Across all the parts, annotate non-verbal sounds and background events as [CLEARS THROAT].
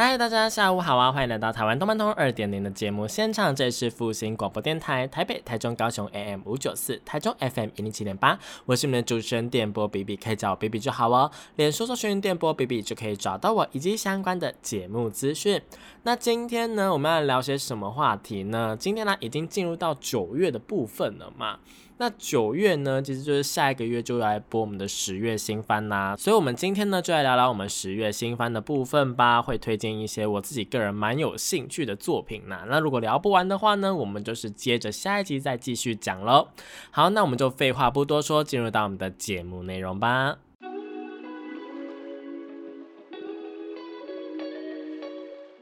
嗨，大家下午好啊！欢迎来到台湾动漫通二点零的节目现场，这里是复兴广播电台台北、台中、高雄 AM 五九四，台中 FM 一零七点八，我是你们的主持人电波 B B，可以叫我 B B 就好哦。脸书搜寻电波 B B 就可以找到我以及相关的节目资讯。那今天呢，我们要聊些什么话题呢？今天呢，已经进入到九月的部分了嘛。那九月呢，其实就是下一个月就来播我们的十月新番啦，所以我们今天呢就来聊聊我们十月新番的部分吧，会推荐一些我自己个人蛮有兴趣的作品呢。那如果聊不完的话呢，我们就是接着下一集再继续讲喽。好，那我们就废话不多说，进入到我们的节目内容吧。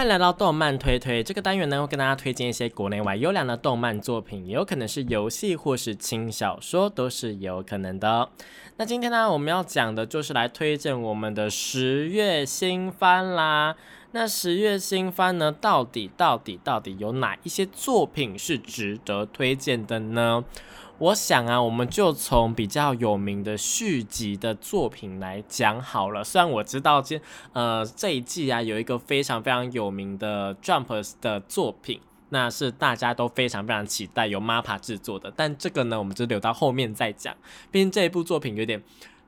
欢迎来到动漫推推这个单元呢，会跟大家推荐一些国内外优良的动漫作品，也有可能是游戏或是轻小说，都是有可能的。那今天呢，我们要讲的就是来推荐我们的十月新番啦。那十月新番呢，到底到底到底有哪一些作品是值得推荐的呢？我想啊，我们就从比较有名的续集的作品来讲好了。虽然我知道今呃这一季啊有一个非常非常有名的 Jumpers 的作品，那是大家都非常非常期待由 MAPA 制作的，但这个呢，我们就留到后面再讲。毕竟这一部作品有点。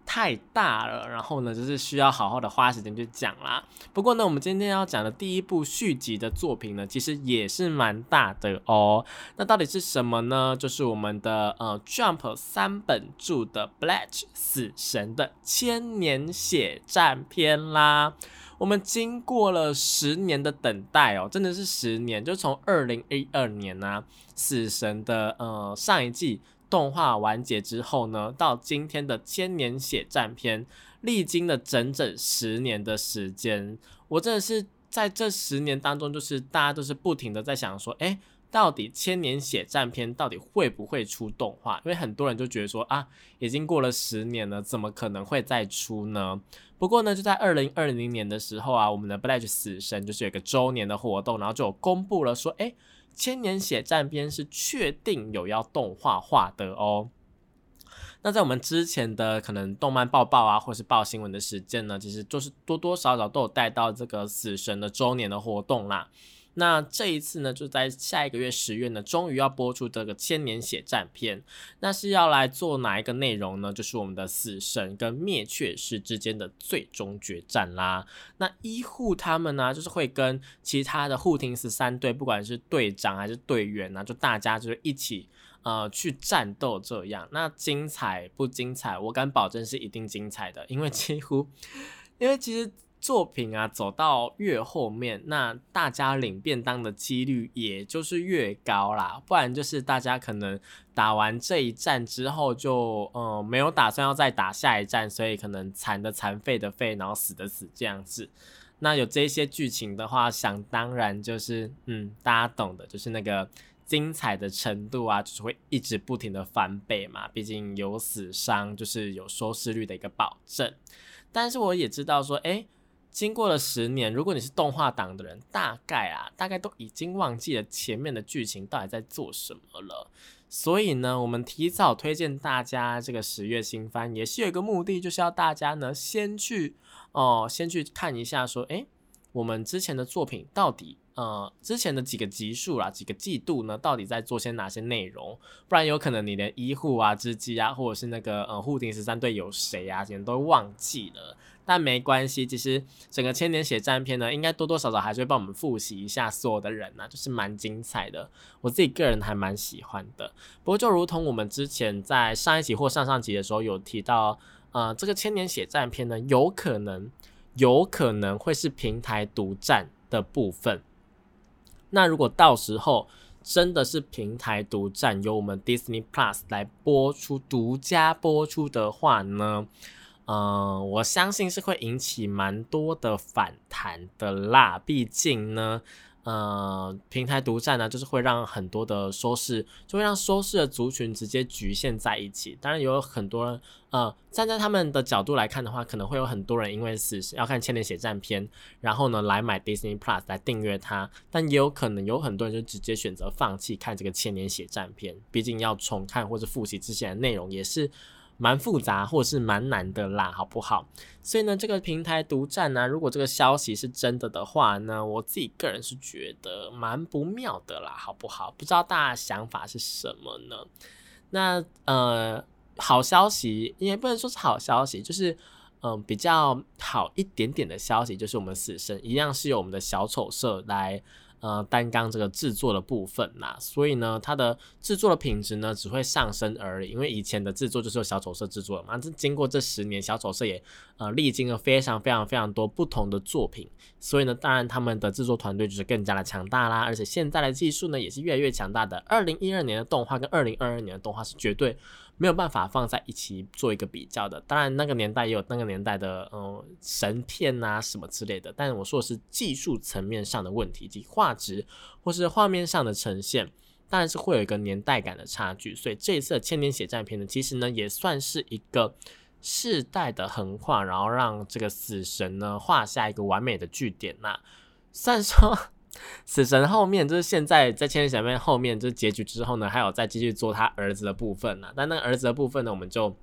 太大了，然后呢，就是需要好好的花时间去讲啦。不过呢，我们今天要讲的第一部续集的作品呢，其实也是蛮大的哦。那到底是什么呢？就是我们的呃 Jump 三本著的《Bleach 死神的千年血战篇》啦。我们经过了十年的等待哦，真的是十年，就从二零一二年呢，死神的呃上一季。动画完结之后呢，到今天的千年血战篇，历经了整整十年的时间，我真的是在这十年当中，就是大家都是不停的在想说，哎，到底千年血战篇到底会不会出动画？因为很多人就觉得说啊，已经过了十年了，怎么可能会再出呢？不过呢，就在二零二零年的时候啊，我们的 Bleach 死神就是有个周年的活动，然后就公布了说，哎。千年血战篇是确定有要动画化的哦。那在我们之前的可能动漫报报啊，或是报新闻的时间呢，其实就是多多少少都有带到这个死神的周年的活动啦。那这一次呢，就在下一个月十月呢，终于要播出这个千年血战篇。那是要来做哪一个内容呢？就是我们的死神跟灭却师之间的最终决战啦。那医护他们呢，就是会跟其他的护庭十三队，不管是队长还是队员啊，就大家就是一起呃去战斗这样。那精彩不精彩？我敢保证是一定精彩的，因为几乎，因为其实。作品啊，走到越后面，那大家领便当的几率也就是越高啦。不然就是大家可能打完这一战之后，就嗯没有打算要再打下一站，所以可能残的残废的废，然后死的死这样子。那有这些剧情的话，想当然就是嗯大家懂的，就是那个精彩的程度啊，就是会一直不停的翻倍嘛。毕竟有死伤，就是有收视率的一个保证。但是我也知道说，哎。经过了十年，如果你是动画党的人，大概啊，大概都已经忘记了前面的剧情到底在做什么了。所以呢，我们提早推荐大家这个十月新番，也是有一个目的，就是要大家呢先去哦，先去看一下，说，诶，我们之前的作品到底。呃，之前的几个集数啦，几个季度呢，到底在做些哪些内容？不然有可能你连医护啊、织机啊，或者是那个呃护庭十三队有谁啊，可能都忘记了。但没关系，其实整个千年血战篇呢，应该多多少少还是会帮我们复习一下所有的人呐，就是蛮精彩的。我自己个人还蛮喜欢的。不过就如同我们之前在上一集或上上集的时候有提到，呃，这个千年血战篇呢，有可能有可能会是平台独占的部分。那如果到时候真的是平台独占，由我们 Disney Plus 来播出独家播出的话呢，嗯，我相信是会引起蛮多的反弹的啦。毕竟呢。呃，平台独占呢，就是会让很多的收视，就会让收视的族群直接局限在一起。当然，也有很多人，呃，站在他们的角度来看的话，可能会有很多人因为是要看《千年血战篇》，然后呢来买 Disney Plus 来订阅它。但也有可能有很多人就直接选择放弃看这个《千年血战篇》，毕竟要重看或者复习之前的内容也是。蛮复杂，或者是蛮难的啦，好不好？所以呢，这个平台独占呢，如果这个消息是真的的话呢，我自己个人是觉得蛮不妙的啦，好不好？不知道大家想法是什么呢？那呃，好消息也不能说是好消息，就是嗯，比较好一点点的消息，就是我们死神一样是由我们的小丑社来。呃，单缸这个制作的部分呐，所以呢，它的制作的品质呢只会上升而已。因为以前的制作就是由小丑社制作的嘛，这经过这十年，小丑社也呃历经了非常非常非常多不同的作品，所以呢，当然他们的制作团队就是更加的强大啦。而且现在的技术呢也是越来越强大的。二零一二年的动画跟二零二二年的动画是绝对。没有办法放在一起做一个比较的，当然那个年代也有那个年代的嗯神片啊什么之类的，但是我说的是技术层面上的问题及画质或是画面上的呈现，当然是会有一个年代感的差距。所以这一次的千年血战片呢，其实呢也算是一个世代的横跨，然后让这个死神呢画下一个完美的句点呐，算说。死神后面就是现在在千年小面后面就是结局之后呢，还有再继续做他儿子的部分呢。但那个儿子的部分呢，我们就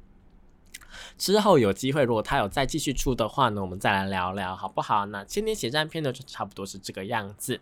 之后有机会，如果他有再继续出的话呢，我们再来聊聊好不好？那千年血战篇呢，就差不多是这个样子。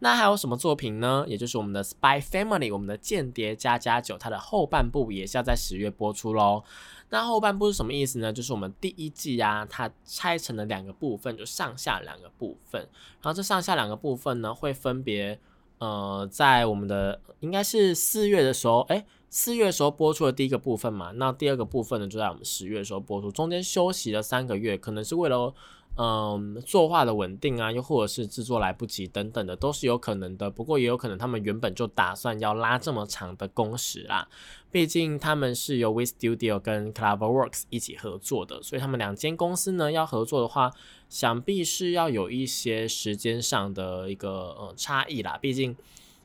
那还有什么作品呢？也就是我们的 Spy Family，我们的间谍加加九，它的后半部也是要在十月播出喽。那后半部是什么意思呢？就是我们第一季啊，它拆成了两个部分，就上下两个部分。然后这上下两个部分呢，会分别呃，在我们的应该是四月的时候，哎，四月的时候播出的第一个部分嘛。那第二个部分呢，就在我们十月的时候播出，中间休息了三个月，可能是为了。嗯，作画的稳定啊，又或者是制作来不及等等的，都是有可能的。不过也有可能他们原本就打算要拉这么长的工时啦。毕竟他们是由 We Studio 跟 CloverWorks 一起合作的，所以他们两间公司呢要合作的话，想必是要有一些时间上的一个呃差异啦。毕竟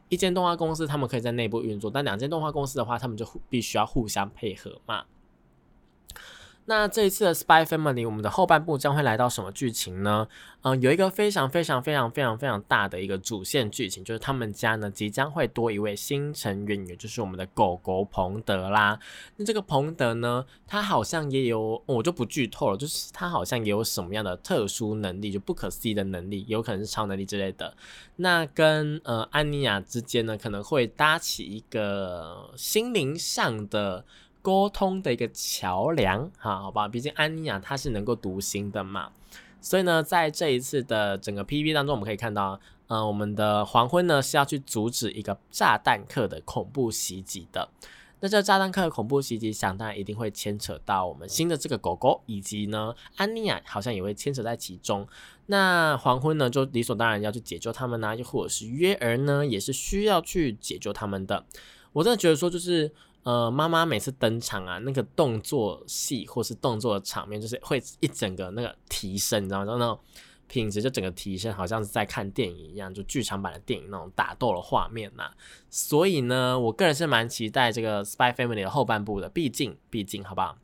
一间动画公司他们可以在内部运作，但两间动画公司的话，他们就必须要互相配合嘛。那这一次的《Spy Family》，我们的后半部将会来到什么剧情呢？嗯，有一个非常非常非常非常非常大的一个主线剧情，就是他们家呢即将会多一位新成员，也就是我们的狗狗彭德啦。那这个彭德呢，他好像也有，我就不剧透了，就是他好像也有什么样的特殊能力，就不可思议的能力，有可能是超能力之类的。那跟呃安妮亚之间呢，可能会搭起一个心灵上的。沟通的一个桥梁，哈，好吧，毕竟安妮亚她是能够读心的嘛，所以呢，在这一次的整个 PV 当中，我们可以看到，呃，我们的黄昏呢是要去阻止一个炸弹客的恐怖袭击的。那这炸弹客的恐怖袭击，想当然一定会牵扯到我们新的这个狗狗，以及呢，安妮亚好像也会牵扯在其中。那黄昏呢，就理所当然要去解救他们呢，又或者是约儿呢，也是需要去解救他们的。我真的觉得说，就是。呃，妈妈每次登场啊，那个动作戏或是动作的场面，就是会一整个那个提升，你知道吗？就那种品质就整个提升，好像是在看电影一样，就剧场版的电影那种打斗的画面呐。所以呢，我个人是蛮期待这个《Spy Family》的后半部的，毕竟，毕竟，好不好？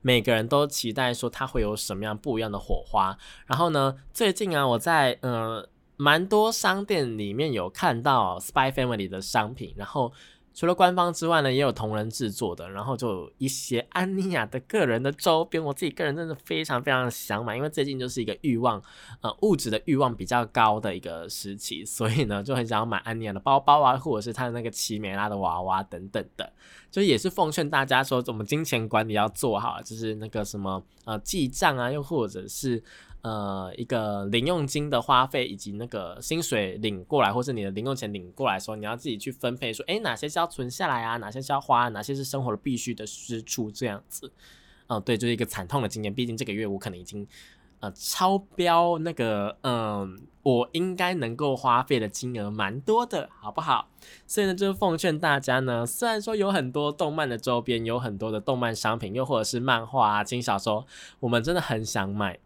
每个人都期待说它会有什么样不一样的火花。然后呢，最近啊，我在呃蛮多商店里面有看到《Spy Family》的商品，然后。除了官方之外呢，也有同人制作的，然后就一些安妮亚的个人的周边，我自己个人真的非常非常想买，因为最近就是一个欲望，呃，物质的欲望比较高的一个时期，所以呢就很想要买安妮亚的包包啊，或者是她的那个奇美拉的娃娃等等的，就也是奉劝大家说，我们金钱管理要做好，就是那个什么呃记账啊，又或者是。呃，一个零用金的花费，以及那个薪水领过来，或是你的零用钱领过来，说你要自己去分配，说，哎，哪些是要存下来啊，哪些是要花，哪些是生活的必须的支出，这样子。嗯，对，就是一个惨痛的经验。毕竟这个月我可能已经，呃超标那个嗯，我应该能够花费的金额蛮多的，好不好？所以呢，就是奉劝大家呢，虽然说有很多动漫的周边，有很多的动漫商品，又或者是漫画啊、轻小说，我们真的很想买。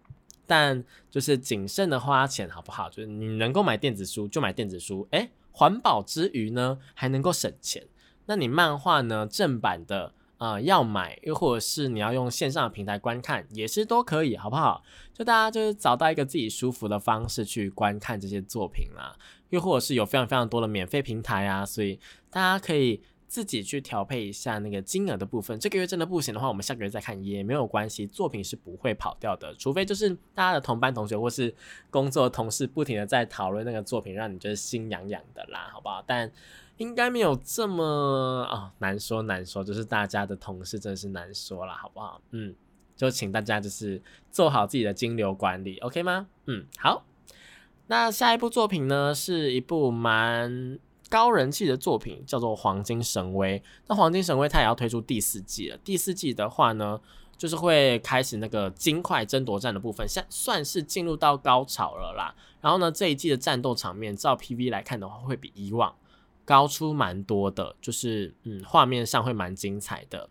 但就是谨慎的花钱，好不好？就是你能够买电子书就买电子书，诶，环保之余呢，还能够省钱。那你漫画呢，正版的，呃，要买，又或者是你要用线上的平台观看，也是都可以，好不好？就大家就是找到一个自己舒服的方式去观看这些作品啦，又或者是有非常非常多的免费平台啊，所以大家可以。自己去调配一下那个金额的部分。这个月真的不行的话，我们下个月再看也没有关系。作品是不会跑掉的，除非就是大家的同班同学或是工作同事不停的在讨论那个作品，让你觉得心痒痒的啦，好不好？但应该没有这么啊难说难说，就是大家的同事真的是难说了，好不好？嗯，就请大家就是做好自己的金流管理，OK 吗？嗯，好。那下一部作品呢，是一部蛮。高人气的作品叫做《黄金神威》，那《黄金神威》它也要推出第四季了。第四季的话呢，就是会开始那个金块争夺战的部分，算算是进入到高潮了啦。然后呢，这一季的战斗场面，照 PV 来看的话，会比以往高出蛮多的，就是嗯，画面上会蛮精彩的。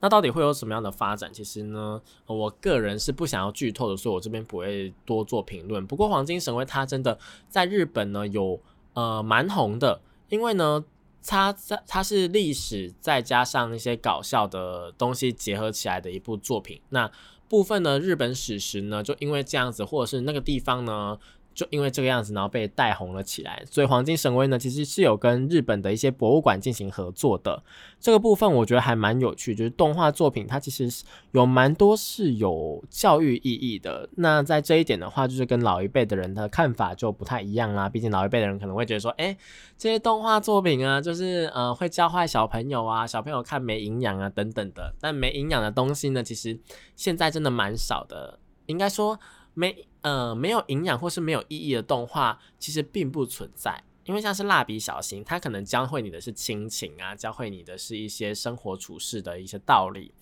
那到底会有什么样的发展？其实呢，我个人是不想要剧透的，所以我这边不会多做评论。不过《黄金神威》它真的在日本呢有。呃，蛮红的，因为呢，它在它是历史再加上一些搞笑的东西结合起来的一部作品。那部分的，日本史实呢，就因为这样子，或者是那个地方呢。就因为这个样子，然后被带红了起来。所以《黄金神威》呢，其实是有跟日本的一些博物馆进行合作的。这个部分我觉得还蛮有趣，就是动画作品它其实有蛮多是有教育意义的。那在这一点的话，就是跟老一辈的人的看法就不太一样啦。毕竟老一辈的人可能会觉得说，哎，这些动画作品啊，就是呃会教坏小朋友啊，小朋友看没营养啊等等的。但没营养的东西呢，其实现在真的蛮少的。应该说。没呃没有营养或是没有意义的动画，其实并不存在。因为像是蜡笔小新，它可能教会你的是亲情啊，教会你的是一些生活处事的一些道理。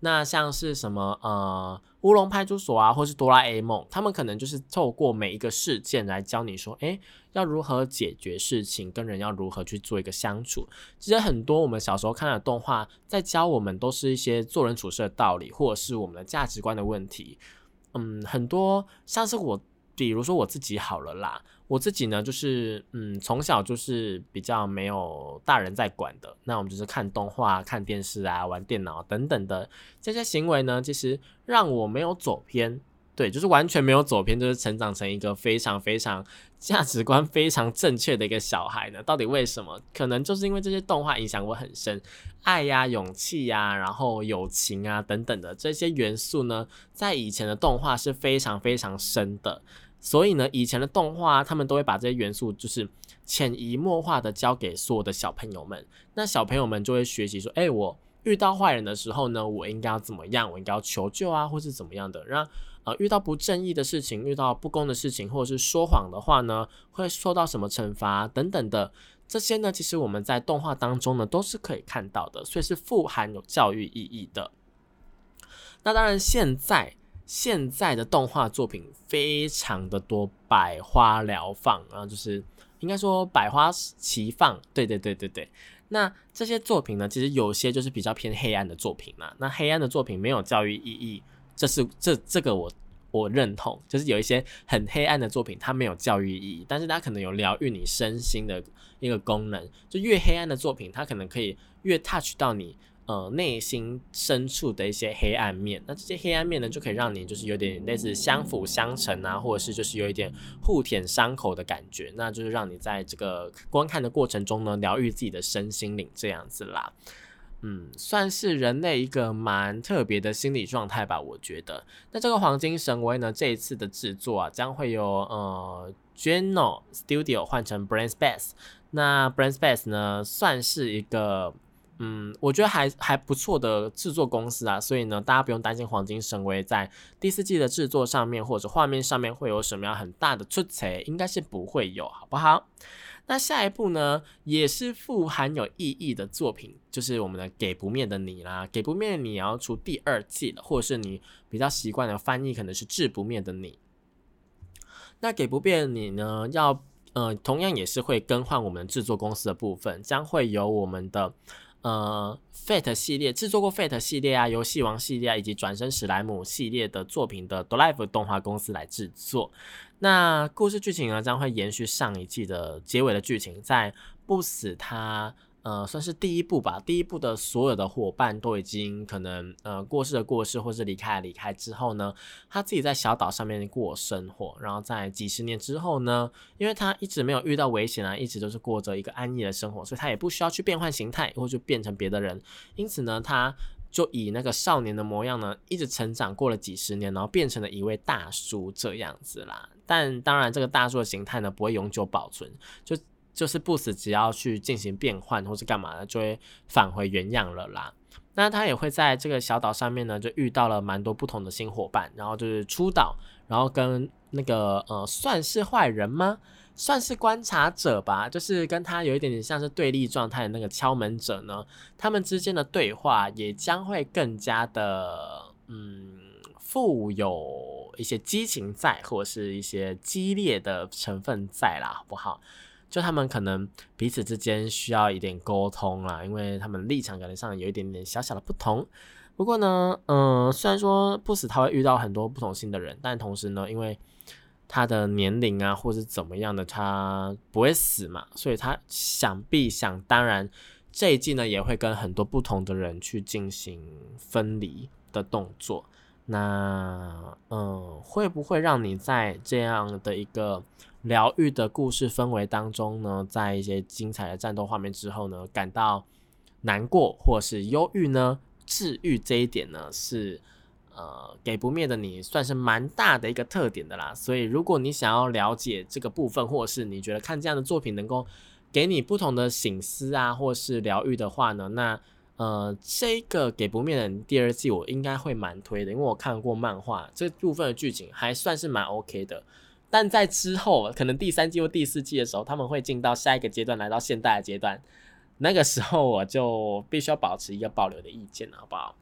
那像是什么呃乌龙派出所啊，或是哆啦 A 梦，他们可能就是透过每一个事件来教你说，诶，要如何解决事情，跟人要如何去做一个相处。其实很多我们小时候看的动画，在教我们都是一些做人处事的道理，或者是我们的价值观的问题。嗯，很多像是我，比如说我自己好了啦，我自己呢就是嗯，从小就是比较没有大人在管的，那我们就是看动画、看电视啊、玩电脑等等的这些行为呢，其实让我没有走偏。对，就是完全没有走偏，就是成长成一个非常非常价值观非常正确的一个小孩呢。到底为什么？可能就是因为这些动画影响我很深，爱呀、勇气呀，然后友情啊等等的这些元素呢，在以前的动画是非常非常深的。所以呢，以前的动画他们都会把这些元素就是潜移默化的教给所有的小朋友们。那小朋友们就会学习说：“哎，我遇到坏人的时候呢，我应该要怎么样？我应该要求救啊，或是怎么样的？”让啊，遇到不正义的事情，遇到不公的事情，或者是说谎的话呢，会受到什么惩罚等等的这些呢？其实我们在动画当中呢都是可以看到的，所以是富含有教育意义的。那当然，现在现在的动画作品非常的多，百花缭放啊，就是应该说百花齐放。对对对对对。那这些作品呢，其实有些就是比较偏黑暗的作品嘛。那黑暗的作品没有教育意义。这是这这个我我认同，就是有一些很黑暗的作品，它没有教育意义，但是它可能有疗愈你身心的一个功能。就越黑暗的作品，它可能可以越 touch 到你呃内心深处的一些黑暗面。那这些黑暗面呢，就可以让你就是有点类似相辅相成啊，或者是就是有一点互舔伤口的感觉。那就是让你在这个观看的过程中呢，疗愈自己的身心灵这样子啦。嗯，算是人类一个蛮特别的心理状态吧，我觉得。那这个黄金神威呢，这一次的制作啊，将会由呃 Geno Studio 换成 Brain Space。那 Brain Space 呢，算是一个嗯，我觉得还还不错的制作公司啊，所以呢，大家不用担心黄金神威在第四季的制作上面或者画面上面会有什么样很大的出彩，应该是不会有，好不好？那下一步呢，也是富含有意义的作品，就是我们的《给不灭的你》啦，《给不灭的你》要出第二季了，或者是你比较习惯的翻译可能是《致不灭的你》。那《给不灭的你》呢，要呃，同样也是会更换我们制作公司的部分，将会由我们的。呃，Fate 系列制作过 Fate 系列啊，游戏王系列啊，以及转身史莱姆系列的作品的 Drive 动画公司来制作。那故事剧情呢，将会延续上一季的结尾的剧情，在不死他。呃，算是第一步吧。第一步的所有的伙伴都已经可能呃过世的过世，或是离开离开之后呢，他自己在小岛上面过生活。然后在几十年之后呢，因为他一直没有遇到危险啊，一直都是过着一个安逸的生活，所以他也不需要去变换形态，或者变成别的人。因此呢，他就以那个少年的模样呢，一直成长过了几十年，然后变成了一位大叔这样子啦。但当然，这个大叔的形态呢，不会永久保存，就。就是不死，只要去进行变换或是干嘛的，就会返回原样了啦。那他也会在这个小岛上面呢，就遇到了蛮多不同的新伙伴，然后就是出岛，然后跟那个呃，算是坏人吗？算是观察者吧，就是跟他有一点点像是对立状态的那个敲门者呢，他们之间的对话也将会更加的嗯，富有一些激情在，或者是一些激烈的成分在啦，好不好？就他们可能彼此之间需要一点沟通啦，因为他们立场感觉上有一点点小小的不同。不过呢，嗯，虽然说不死他会遇到很多不同性的人，但同时呢，因为他的年龄啊，或是怎么样的，他不会死嘛，所以他想必想当然这一季呢也会跟很多不同的人去进行分离的动作。那嗯，会不会让你在这样的一个？疗愈的故事氛围当中呢，在一些精彩的战斗画面之后呢，感到难过或是忧郁呢？治愈这一点呢，是呃给不灭的你算是蛮大的一个特点的啦。所以如果你想要了解这个部分，或是你觉得看这样的作品能够给你不同的醒思啊，或是疗愈的话呢，那呃这个给不灭的第二季我应该会蛮推的，因为我看过漫画这部分的剧情还算是蛮 OK 的。但在之后，可能第三季或第四季的时候，他们会进到下一个阶段，来到现代的阶段。那个时候，我就必须要保持一个保留的意见了，好不好？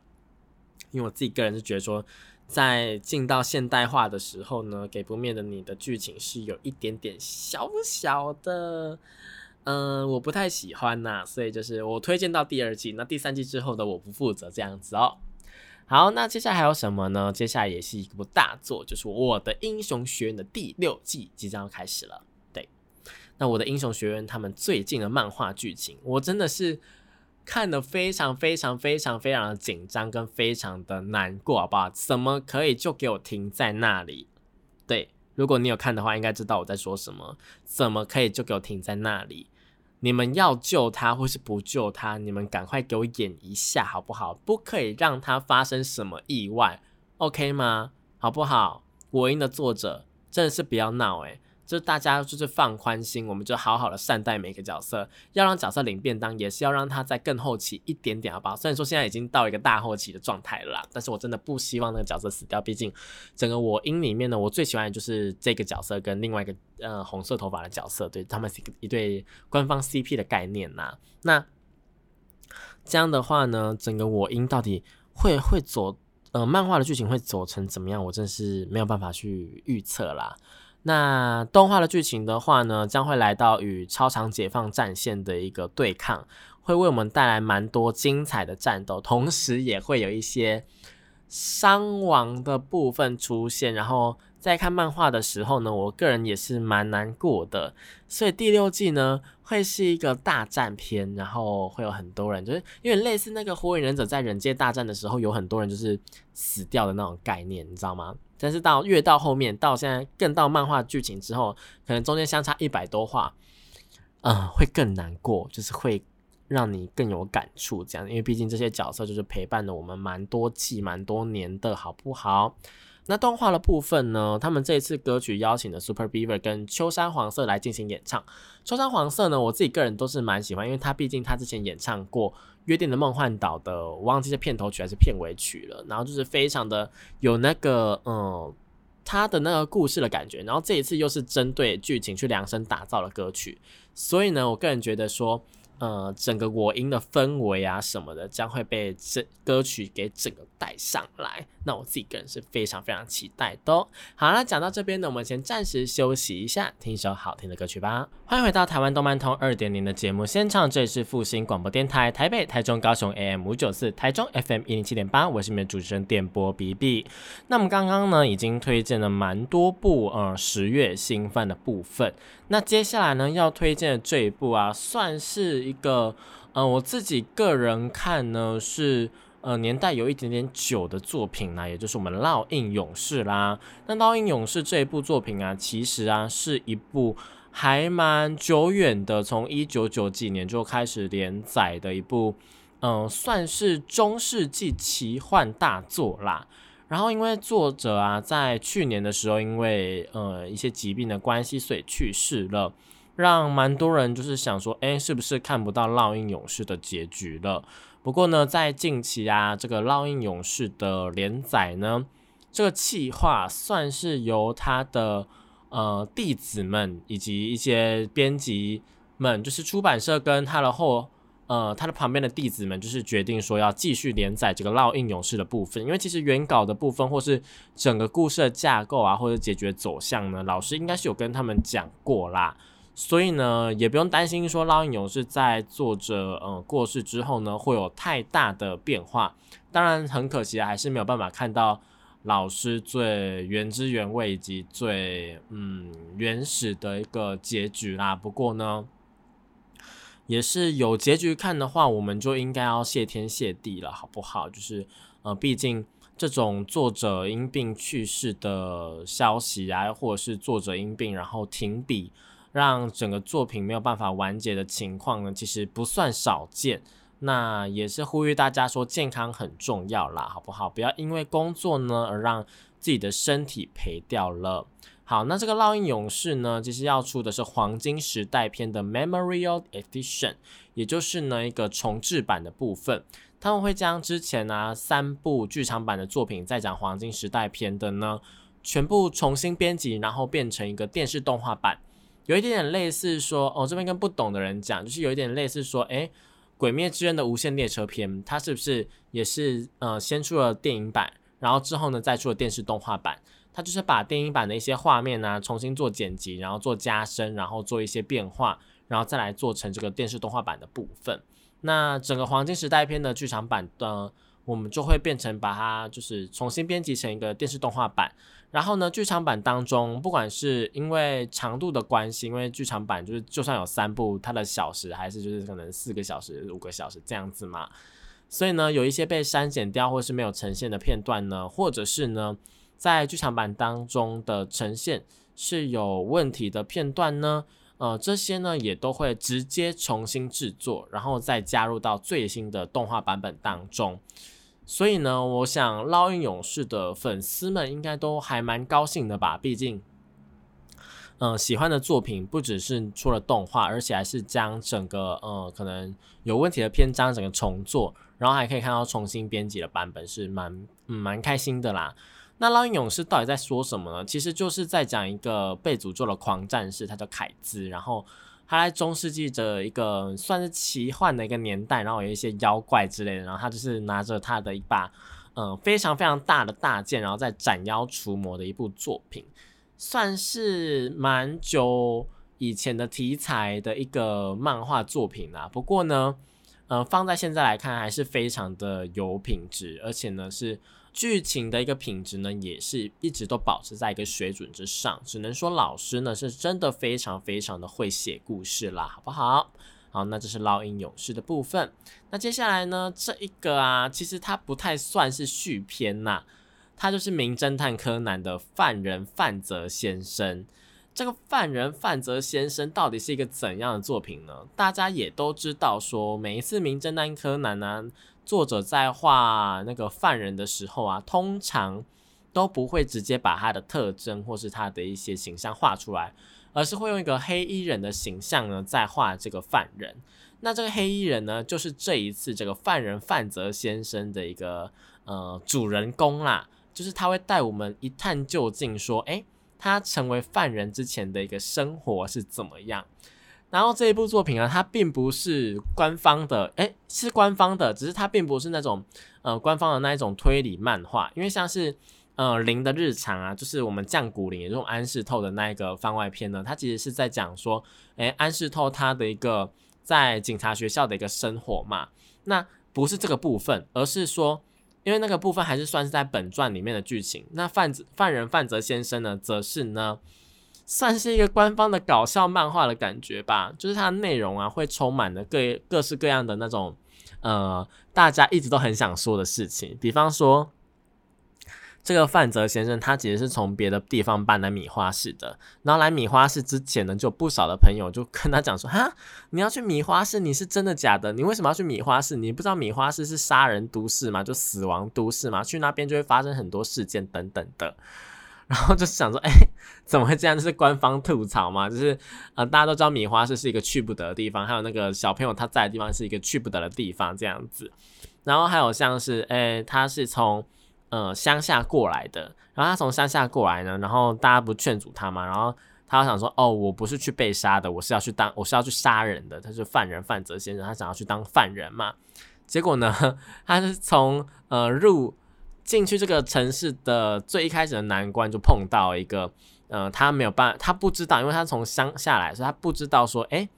因为我自己个人是觉得说，在进到现代化的时候呢，给不灭的你的剧情是有一点点小小的，嗯，我不太喜欢呐。所以就是我推荐到第二季，那第三季之后的我不负责这样子哦。好，那接下来还有什么呢？接下来也是一部大作，就是我的英雄学院的第六季即将要开始了。对，那我的英雄学院他们最近的漫画剧情，我真的是看的非常非常非常非常的紧张，跟非常的难过，好不好？怎么可以就给我停在那里？对，如果你有看的话，应该知道我在说什么。怎么可以就给我停在那里？你们要救他或是不救他，你们赶快给我演一下好不好？不可以让他发生什么意外，OK 吗？好不好？国音的作者真的是不要闹诶。就是大家就是放宽心，我们就好好的善待每个角色，要让角色领便当，也是要让他在更后期一点点，好不好？虽然说现在已经到一个大后期的状态了，但是我真的不希望那个角色死掉。毕竟整个我音里面呢，我最喜欢的就是这个角色跟另外一个呃红色头发的角色，对他们是一对官方 CP 的概念呐。那这样的话呢，整个我音到底会会走呃漫画的剧情会走成怎么样，我真是没有办法去预测啦。那动画的剧情的话呢，将会来到与超长解放战线的一个对抗，会为我们带来蛮多精彩的战斗，同时也会有一些伤亡的部分出现。然后在看漫画的时候呢，我个人也是蛮难过的。所以第六季呢，会是一个大战片，然后会有很多人，就是因为类似那个火影忍者在忍界大战的时候，有很多人就是死掉的那种概念，你知道吗？但是到越到后面，到现在更到漫画剧情之后，可能中间相差一百多话，嗯，会更难过，就是会让你更有感触，这样，因为毕竟这些角色就是陪伴了我们蛮多季、蛮多年的，好不好？那动画的部分呢？他们这一次歌曲邀请的 Super Beaver 跟秋山黄色来进行演唱。秋山黄色呢，我自己个人都是蛮喜欢，因为他毕竟他之前演唱过《约定的梦幻岛》的，我忘记是片头曲还是片尾曲了。然后就是非常的有那个嗯，他的那个故事的感觉。然后这一次又是针对剧情去量身打造的歌曲，所以呢，我个人觉得说。呃，整个我音的氛围啊什么的，将会被这歌曲给整个带上来。那我自己个人是非常非常期待的。好了，讲到这边呢，我们先暂时休息一下，听一首好听的歌曲吧。欢迎回到台湾动漫通二点零的节目现场，这里是复兴广播电台台北、台中、高雄 AM 五九四，台中 FM 一零七点八，我是你们的主持人电波 B B。那我们刚刚呢，已经推荐了蛮多部呃十月新番的部分。那接下来呢，要推荐的这一部啊，算是一个，呃，我自己个人看呢，是呃年代有一点点久的作品啦，也就是我们《烙印勇士》啦。那《烙印勇士》这一部作品啊，其实啊是一部还蛮久远的，从一九九几年就开始连载的一部，嗯，算是中世纪奇幻大作啦。然后，因为作者啊，在去年的时候，因为呃一些疾病的关系，所以去世了，让蛮多人就是想说，哎，是不是看不到《烙印勇士》的结局了？不过呢，在近期啊，这个《烙印勇士》的连载呢，这个企划算是由他的呃弟子们以及一些编辑们，就是出版社跟他的后。呃，他的旁边的弟子们就是决定说要继续连载这个烙印勇士的部分，因为其实原稿的部分或是整个故事的架构啊，或者解决走向呢，老师应该是有跟他们讲过啦，所以呢，也不用担心说烙印勇士在作者呃过世之后呢会有太大的变化。当然，很可惜还是没有办法看到老师最原汁原味以及最嗯原始的一个结局啦。不过呢。也是有结局看的话，我们就应该要谢天谢地了，好不好？就是呃，毕竟这种作者因病去世的消息啊，或者是作者因病然后停笔，让整个作品没有办法完结的情况呢，其实不算少见。那也是呼吁大家说，健康很重要啦，好不好？不要因为工作呢而让自己的身体赔掉了。好，那这个烙印勇士呢，其实要出的是黄金时代篇的 Memorial Edition，也就是呢一个重制版的部分。他们会将之前呢三部剧场版的作品，再讲黄金时代篇的呢，全部重新编辑，然后变成一个电视动画版。有一点点类似说，哦，这边跟不懂的人讲，就是有一点类似说，诶，鬼灭之刃的无限列车篇，它是不是也是呃先出了电影版，然后之后呢再出了电视动画版？它就是把电影版的一些画面呢重新做剪辑，然后做加深，然后做一些变化，然后再来做成这个电视动画版的部分。那整个黄金时代篇的剧场版的，我们就会变成把它就是重新编辑成一个电视动画版。然后呢，剧场版当中，不管是因为长度的关系，因为剧场版就是就算有三部，它的小时还是就是可能四个小时、五个小时这样子嘛。所以呢，有一些被删减掉或是没有呈现的片段呢，或者是呢。在剧场版当中的呈现是有问题的片段呢，呃，这些呢也都会直接重新制作，然后再加入到最新的动画版本当中。所以呢，我想烙印勇士的粉丝们应该都还蛮高兴的吧？毕竟，嗯，喜欢的作品不只是出了动画，而且还是将整个呃可能有问题的篇章整个重做，然后还可以看到重新编辑的版本，是蛮嗯蛮开心的啦。那烙印勇士到底在说什么呢？其实就是在讲一个被诅咒的狂战士，他叫凯兹，然后他在中世纪的一个算是奇幻的一个年代，然后有一些妖怪之类的，然后他就是拿着他的一把嗯非常非常大的大剑，然后在斩妖除魔的一部作品，算是蛮久以前的题材的一个漫画作品啦。不过呢，呃，放在现在来看还是非常的有品质，而且呢是。剧情的一个品质呢，也是一直都保持在一个水准之上。只能说老师呢是真的非常非常的会写故事啦，好不好？好，那这是烙印勇士的部分。那接下来呢，这一个啊，其实它不太算是续篇呐，它就是名侦探柯南的犯人范泽先生。这个犯人范泽先生到底是一个怎样的作品呢？大家也都知道，说每一次名侦探柯南呢。作者在画那个犯人的时候啊，通常都不会直接把他的特征或是他的一些形象画出来，而是会用一个黑衣人的形象呢，在画这个犯人。那这个黑衣人呢，就是这一次这个犯人范泽先生的一个呃主人公啦，就是他会带我们一探究竟，说，诶，他成为犯人之前的一个生活是怎么样。然后这一部作品啊，它并不是官方的，诶，是官方的，只是它并不是那种呃官方的那一种推理漫画，因为像是呃零的日常啊，就是我们降谷林这种安室透的那一个番外篇呢，它其实是在讲说，诶，安室透他的一个在警察学校的一个生活嘛，那不是这个部分，而是说，因为那个部分还是算是在本传里面的剧情，那范子犯人范泽先生呢，则是呢。算是一个官方的搞笑漫画的感觉吧，就是它的内容啊，会充满了各各式各样的那种，呃，大家一直都很想说的事情。比方说，这个范泽先生他其实是从别的地方搬来米花市的，然后来米花市之前呢，就有不少的朋友就跟他讲说，哈，你要去米花市，你是真的假的？你为什么要去米花市？你不知道米花市是杀人都市吗？就死亡都市吗？去那边就会发生很多事件等等的。然后就想说，哎，怎么会这样？就是官方吐槽嘛，就是呃，大家都知道米花市是一个去不得的地方，还有那个小朋友他在的地方是一个去不得的地方，这样子。然后还有像是，哎，他是从呃乡下过来的，然后他从乡下过来呢，然后大家不劝阻他嘛，然后他想说，哦，我不是去被杀的，我是要去当，我是要去杀人的，他是犯人范泽先生，他想要去当犯人嘛。结果呢，[LAUGHS] 他是从呃入。进去这个城市的最一开始的难关，就碰到一个，呃，他没有办法，他不知道，因为他从乡下来，所以他不知道说，哎，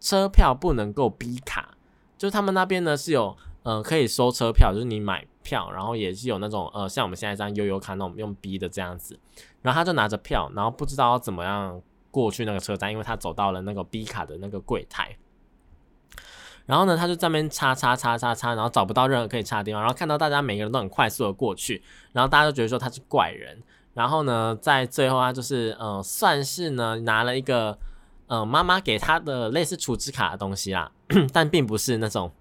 车票不能够逼卡，就他们那边呢是有，呃，可以收车票，就是你买票，然后也是有那种，呃，像我们现在这样悠悠卡那种用逼的这样子，然后他就拿着票，然后不知道要怎么样过去那个车站，因为他走到了那个 B 卡的那个柜台。然后呢，他就在那边插插插插插，然后找不到任何可以插的地方，然后看到大家每个人都很快速的过去，然后大家都觉得说他是怪人。然后呢，在最后他就是呃，算是呢拿了一个呃妈妈给他的类似储值卡的东西啦，[COUGHS] 但并不是那种，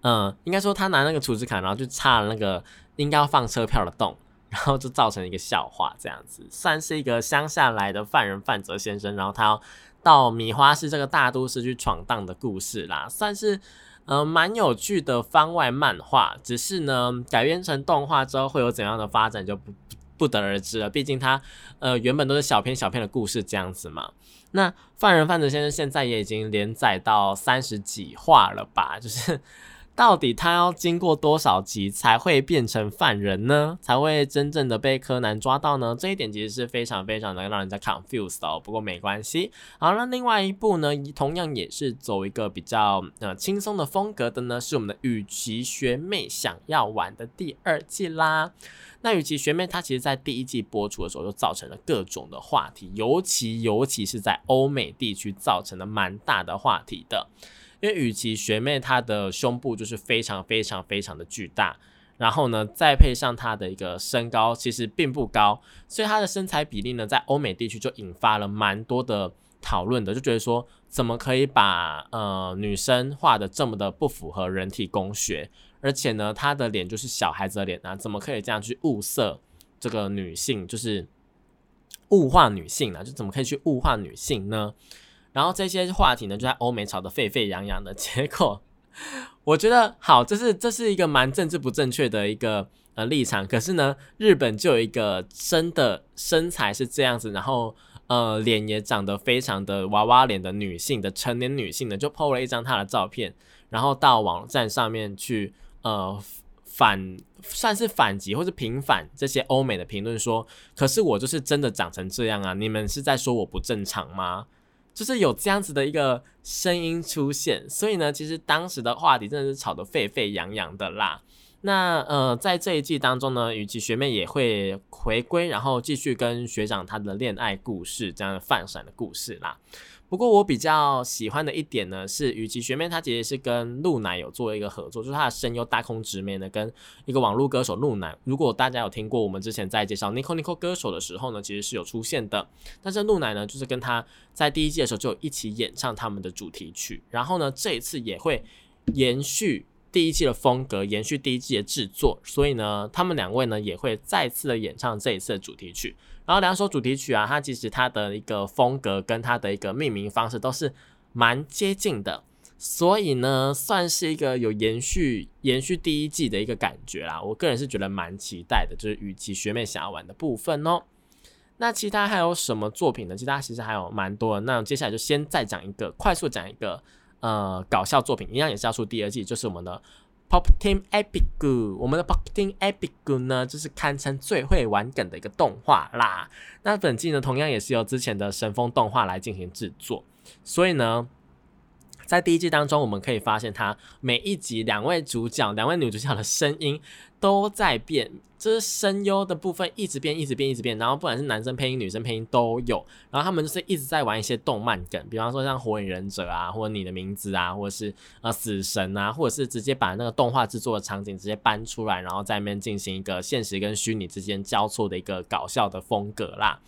嗯，应该说他拿那个储值卡，然后就插了那个应该要放车票的洞，然后就造成一个笑话这样子，算是一个乡下来的犯人范泽先生，然后他要。到米花市这个大都市去闯荡的故事啦，算是呃蛮有趣的番外漫画。只是呢，改编成动画之后会有怎样的发展就不不得而知了。毕竟它呃原本都是小篇小篇的故事这样子嘛。那犯人犯子先生现在也已经连载到三十几话了吧？就是。到底他要经过多少集才会变成犯人呢？才会真正的被柯南抓到呢？这一点其实是非常非常的让人家 confused 哦。不过没关系。好，那另外一部呢，同样也是走一个比较呃轻松的风格的呢，是我们的雨琦学妹想要玩的第二季啦。那雨琦学妹她其实在第一季播出的时候就造成了各种的话题，尤其尤其是在欧美地区造成了蛮大的话题的。因为与其学妹她的胸部就是非常非常非常的巨大，然后呢，再配上她的一个身高其实并不高，所以她的身材比例呢，在欧美地区就引发了蛮多的讨论的，就觉得说怎么可以把呃女生画的这么的不符合人体工学，而且呢，她的脸就是小孩子的脸啊，怎么可以这样去物色这个女性，就是物化女性呢？就怎么可以去物化女性呢？然后这些话题呢，就在欧美吵得沸沸扬扬的。[LAUGHS] 结果，我觉得好，这是这是一个蛮政治不正确的一个呃立场。可是呢，日本就有一个真的身材是这样子，然后呃脸也长得非常的娃娃脸的女性的成年女性呢，就 PO 了一张她的照片，然后到网站上面去呃反算是反击或是平反这些欧美的评论，说，可是我就是真的长成这样啊，你们是在说我不正常吗？就是有这样子的一个声音出现，所以呢，其实当时的话题真的是吵得沸沸扬扬的啦。那呃，在这一季当中呢，与其学妹也会回归，然后继续跟学长他的恋爱故事这样泛闪的故事啦。不过我比较喜欢的一点呢，是与其学妹她其实是跟露奶有做一个合作，就是她的声优大空直面呢，跟一个网络歌手露奶。如果大家有听过我们之前在介绍 Nico Nico 歌手的时候呢，其实是有出现的。但是露奶呢，就是跟他在第一季的时候就一起演唱他们的主题曲，然后呢，这一次也会延续。第一季的风格延续第一季的制作，所以呢，他们两位呢也会再次的演唱这一次的主题曲。然后两首主题曲啊，它其实它的一个风格跟它的一个命名方式都是蛮接近的，所以呢，算是一个有延续延续第一季的一个感觉啦。我个人是觉得蛮期待的，就是与其学妹想要玩的部分哦。那其他还有什么作品呢？其他其实还有蛮多的。那接下来就先再讲一个，快速讲一个呃搞笑作品，一样也是要出第二季，就是我们的 Pop Team Epic。我们的 Pop Team Epic 呢，就是堪称最会玩梗的一个动画啦。那本季呢，同样也是由之前的神风动画来进行制作，所以呢。在第一季当中，我们可以发现，它每一集两位主角、两位女主角的声音都在变，这是声优的部分一直变、一直变、一直变。然后不管是男生配音、女生配音都有。然后他们就是一直在玩一些动漫梗，比方说像《火影忍者》啊，或者你的名字啊，或者是呃死神啊，或者是直接把那个动画制作的场景直接搬出来，然后在那边进行一个现实跟虚拟之间交错的一个搞笑的风格啦。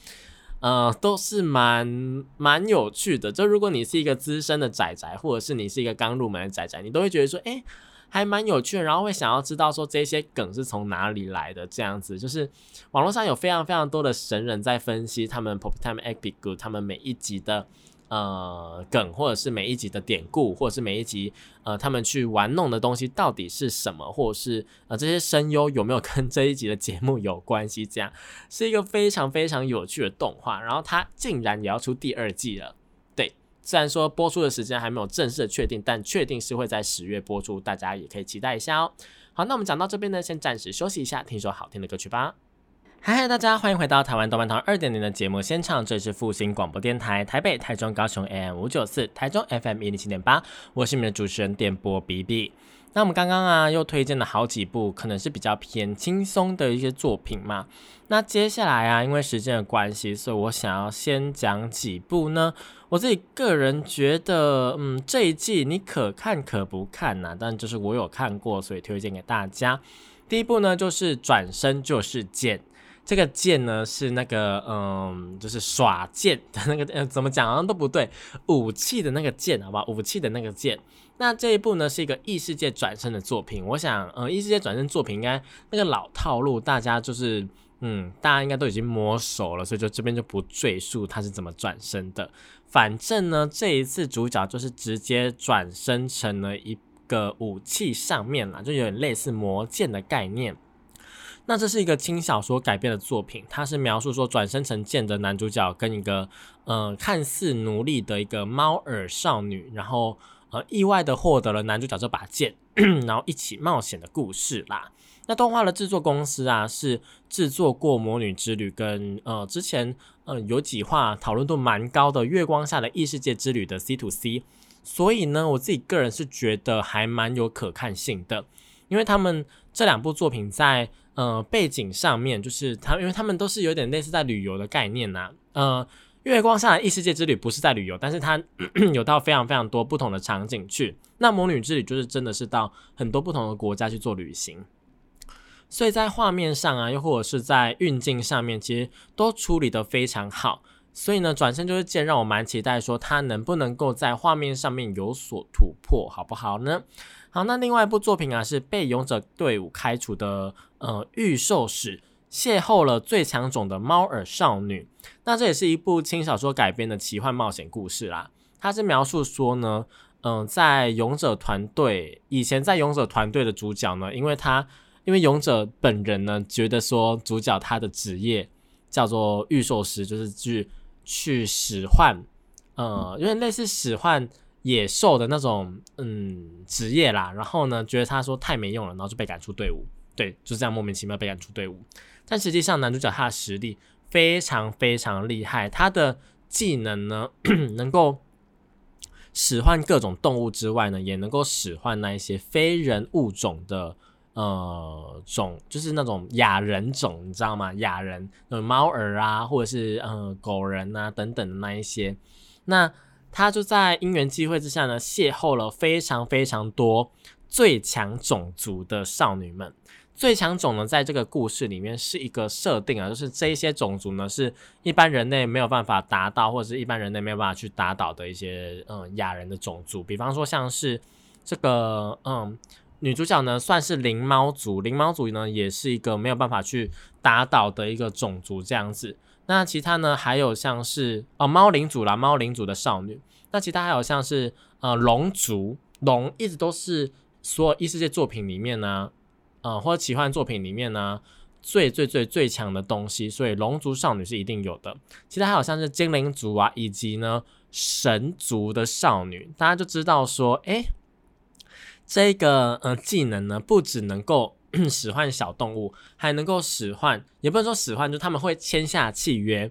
呃，都是蛮蛮有趣的。就如果你是一个资深的仔仔，或者是你是一个刚入门的仔仔，你都会觉得说，哎，还蛮有趣的。然后会想要知道说这些梗是从哪里来的。这样子，就是网络上有非常非常多的神人在分析他们 Pop Time Epic 他们每一集的。呃，梗或者是每一集的典故，或者是每一集呃他们去玩弄的东西到底是什么，或者是呃这些声优有没有跟这一集的节目有关系？这样是一个非常非常有趣的动画。然后它竟然也要出第二季了。虽然说播出的时间还没有正式的确定，但确定是会在十月播出，大家也可以期待一下哦。好，那我们讲到这边呢，先暂时休息一下，听首好听的歌曲吧。嗨嗨，大家欢迎回到台湾动漫堂二点零的节目现场，这里是复兴广播电台台北、台中、高雄 AM 五九四，台中 FM 一零七点八，我是你们的主持人电波 B B。那我们刚刚啊又推荐了好几部，可能是比较偏轻松的一些作品嘛。那接下来啊，因为时间的关系，所以我想要先讲几部呢。我自己个人觉得，嗯，这一季你可看可不看呐，但就是我有看过，所以推荐给大家。第一部呢，就是转身就是剑。这个剑呢是那个嗯，就是耍剑的那个 [LAUGHS] 呃，怎么讲好像都不对，武器的那个剑，好不好？武器的那个剑。那这一部呢是一个异世界转身的作品。我想，呃，异世界转身作品应该那个老套路，大家就是嗯，大家应该都已经摸熟了，所以就这边就不赘述它是怎么转身的。反正呢，这一次主角就是直接转身成了一个武器上面了，就有点类似魔剑的概念。那这是一个轻小说改编的作品，它是描述说转生成剑的男主角跟一个呃看似奴隶的一个猫耳少女，然后呃意外的获得了男主角这把剑，[CLEARS THROAT] 然后一起冒险的故事啦。那动画的制作公司啊是制作过《魔女之旅》跟呃之前呃有几话讨论度蛮高的《月光下的异世界之旅》的 C to C，所以呢我自己个人是觉得还蛮有可看性的，因为他们这两部作品在呃，背景上面就是他，因为他们都是有点类似在旅游的概念呐。呃，月光下的异世界之旅不是在旅游，但是它 [CLEARS THROAT] 有到非常非常多不同的场景去。那魔女之旅就是真的是到很多不同的国家去做旅行，所以在画面上啊，又或者是在运镜上面，其实都处理的非常好。所以呢，转身就是剑，让我蛮期待说它能不能够在画面上面有所突破，好不好呢？好，那另外一部作品啊，是被勇者队伍开除的呃御兽使邂逅了最强种的猫耳少女。那这也是一部轻小说改编的奇幻冒险故事啦。它是描述说呢，嗯，在勇者团队以前在勇者团队的主角呢，因为他因为勇者本人呢觉得说主角他的职业叫做御兽师，就是去去使唤，呃，有点类似使唤。野兽的那种嗯职业啦，然后呢，觉得他说太没用了，然后就被赶出队伍。对，就这样莫名其妙被赶出队伍。但实际上，男主角他的实力非常非常厉害，他的技能呢 [CLEARS THROAT] 能够使唤各种动物之外呢，也能够使唤那一些非人物种的呃种，就是那种亚人种，你知道吗？亚人，猫儿啊，或者是呃狗人啊等等的那一些，那。他就在因缘机会之下呢，邂逅了非常非常多最强种族的少女们。最强种呢，在这个故事里面是一个设定啊，就是这一些种族呢，是一般人类没有办法达到，或者是一般人类没有办法去打倒的一些嗯亚人的种族。比方说像是这个嗯女主角呢，算是灵猫族，灵猫族呢也是一个没有办法去打倒的一个种族这样子。那其他呢？还有像是哦，猫领主啦，猫领主的少女。那其他还有像是呃，龙族，龙一直都是所有异世界作品里面呢，呃，或者奇幻作品里面呢，最最最最强的东西，所以龙族少女是一定有的。其他还有像是精灵族啊，以及呢神族的少女，大家就知道说，诶，这个呃技能呢，不只能够 [CLEARS THROAT] 使唤小动物，还能够使唤，也不能说使唤，就他们会签下契约，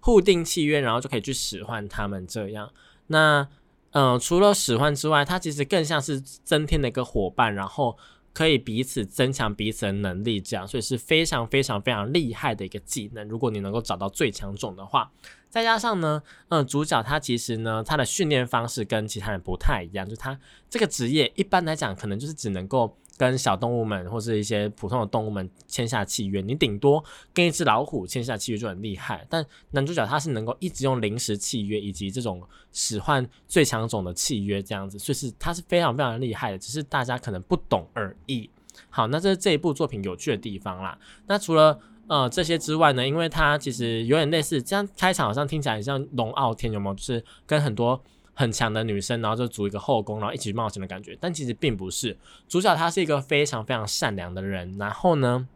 互定契约，然后就可以去使唤他们这样。那嗯，除了使唤之外，它其实更像是增添的一个伙伴，然后可以彼此增强彼此的能力，这样，所以是非常非常非常厉害的一个技能。如果你能够找到最强种的话，再加上呢，嗯，主角他其实呢，他的训练方式跟其他人不太一样，就他这个职业一般来讲，可能就是只能够。跟小动物们或是一些普通的动物们签下契约，你顶多跟一只老虎签下契约就很厉害。但男主角他是能够一直用临时契约以及这种使唤最强种的契约这样子，所以是他是非常非常厉害的，只是大家可能不懂而已。好，那这是这一部作品有趣的地方啦。那除了呃这些之外呢，因为它其实有点类似，这样开场好像听起来很像龙傲天，有没有？就是跟很多。很强的女生，然后就组一个后宫，然后一起去冒险的感觉。但其实并不是，主角他是一个非常非常善良的人。然后呢，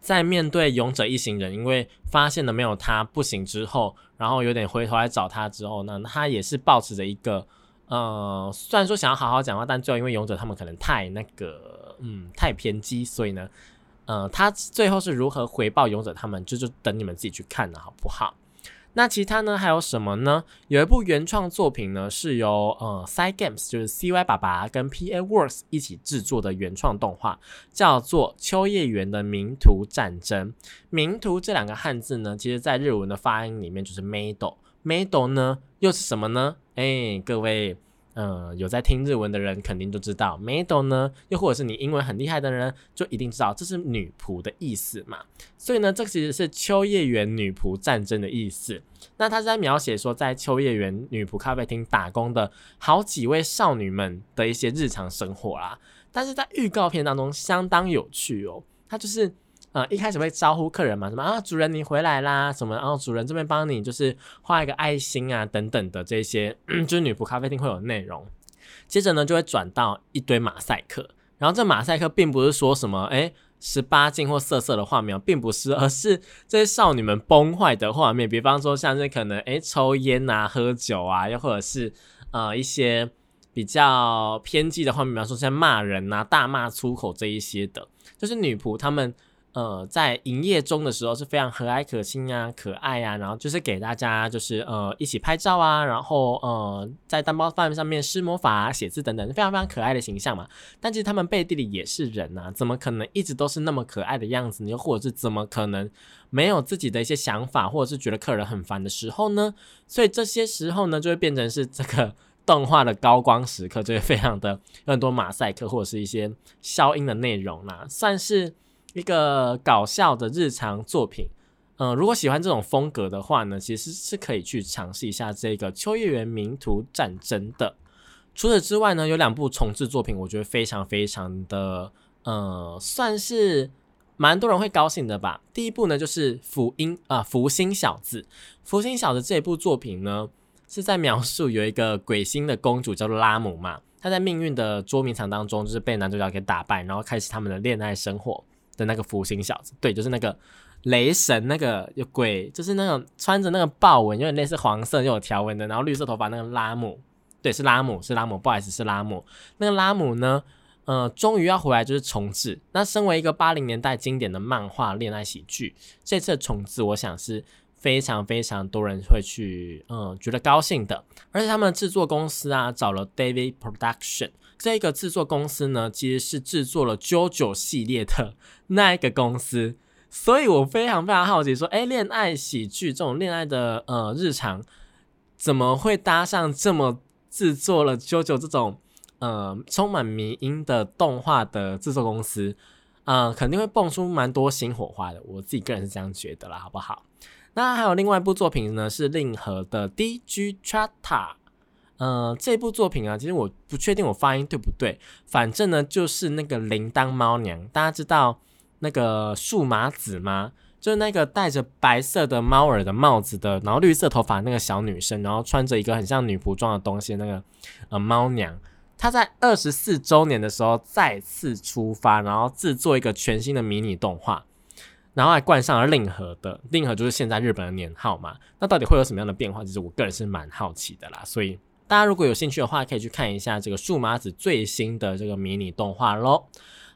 在面对勇者一行人，因为发现了没有他不行之后，然后有点回头来找他之后呢，他也是保持着一个呃，虽然说想要好好讲话，但最后因为勇者他们可能太那个，嗯，太偏激，所以呢，呃，他最后是如何回报勇者他们，就就等你们自己去看了，好不好？那其他呢？还有什么呢？有一部原创作品呢，是由呃 s i Games 就是 CY 爸爸跟 PA Works 一起制作的原创动画，叫做《秋叶原的名图战争》。名图这两个汉字呢，其实在日文的发音里面就是 Mado，Mado 呢又是什么呢？哎，各位。嗯，有在听日文的人肯定都知道，Mado 呢，又或者是你英文很厉害的人，就一定知道这是女仆的意思嘛。所以呢，这其实是秋叶原女仆战争的意思。那他是在描写说，在秋叶原女仆咖啡厅打工的好几位少女们的一些日常生活啦。但是在预告片当中相当有趣哦，他就是。呃，一开始会招呼客人嘛，什么啊，主人你回来啦，什么，然后主人这边帮你就是画一个爱心啊，等等的这些，就是女仆咖啡厅会有内容。接着呢，就会转到一堆马赛克，然后这马赛克并不是说什么哎十八禁或色色的画面，并不是，而是这些少女们崩坏的画面，比方说像是可能哎抽烟啊、喝酒啊，又或者是呃一些比较偏激的画面，比方说像骂人啊、大骂粗口这一些的，就是女仆她们。呃，在营业中的时候是非常和蔼可亲啊，可爱啊，然后就是给大家就是呃一起拍照啊，然后呃在蛋包饭上面施魔法、写字等等，非常非常可爱的形象嘛。但其实他们背地里也是人呐，怎么可能一直都是那么可爱的样子呢？又或者是怎么可能没有自己的一些想法，或者是觉得客人很烦的时候呢？所以这些时候呢，就会变成是这个 [LAUGHS] 动画的高光时刻，就会非常的有很多马赛克或者是一些消音的内容啦，算是。一个搞笑的日常作品，嗯，如果喜欢这种风格的话呢，其实是可以去尝试一下这个《秋叶原名图战争》的。除此之外呢，有两部重制作品，我觉得非常非常的，呃，算是蛮多人会高兴的吧。第一部呢，就是《福音》啊，《福星小子》。《福星小子》这一部作品呢，是在描述有一个鬼星的公主叫做拉姆嘛，她在命运的捉迷藏当中，就是被男主角给打败，然后开始他们的恋爱生活。的那个福星小子，对，就是那个雷神，那个有鬼，就是那种穿着那个豹纹，有点类似黄色又有条纹的，然后绿色头发那个拉姆，对，是拉姆，是拉姆，不好意思，是拉姆。那个拉姆呢，呃，终于要回来，就是重置。那身为一个八零年代经典的漫画恋爱喜剧，这次重置，我想是非常非常多人会去，嗯，觉得高兴的。而且他们制作公司啊，找了 David Production。这个制作公司呢，其实是制作了《JoJo》系列的那一个公司，所以我非常非常好奇，说，哎，恋爱喜剧这种恋爱的呃日常，怎么会搭上这么制作了《JoJo》这种呃充满迷因的动画的制作公司？嗯，肯定会蹦出蛮多新火花的，我自己个人是这样觉得啦，好不好？那还有另外一部作品呢，是令和的《DG Chata》。呃，这部作品啊，其实我不确定我发音对不对，反正呢就是那个铃铛猫娘，大家知道那个数码子吗？就是那个戴着白色的猫耳的帽子的，然后绿色头发那个小女生，然后穿着一个很像女仆装的东西，那个呃猫娘，她在二十四周年的时候再次出发，然后制作一个全新的迷你动画。然后还冠上了令和的，令和就是现在日本的年号嘛。那到底会有什么样的变化？其实我个人是蛮好奇的啦。所以大家如果有兴趣的话，可以去看一下这个数码子最新的这个迷你动画喽。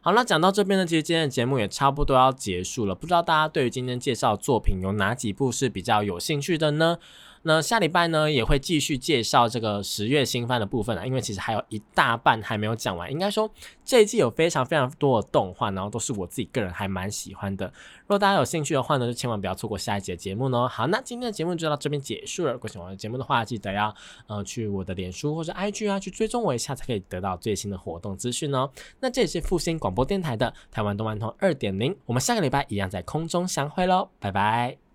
好，那讲到这边呢，其实今天的节目也差不多要结束了。不知道大家对于今天介绍作品有哪几部是比较有兴趣的呢？那下礼拜呢也会继续介绍这个十月新番的部分啊，因为其实还有一大半还没有讲完。应该说这一季有非常非常多的动画，然后都是我自己个人还蛮喜欢的。如果大家有兴趣的话呢，就千万不要错过下一节节目哦。好，那今天的节目就到这边结束了。如果喜欢我的节目的话，记得要呃去我的脸书或者 IG 啊去追踪我一下，才可以得到最新的活动资讯哦。那这里是复兴广播电台的台湾动漫通二点零，我们下个礼拜一样在空中相会喽，拜拜。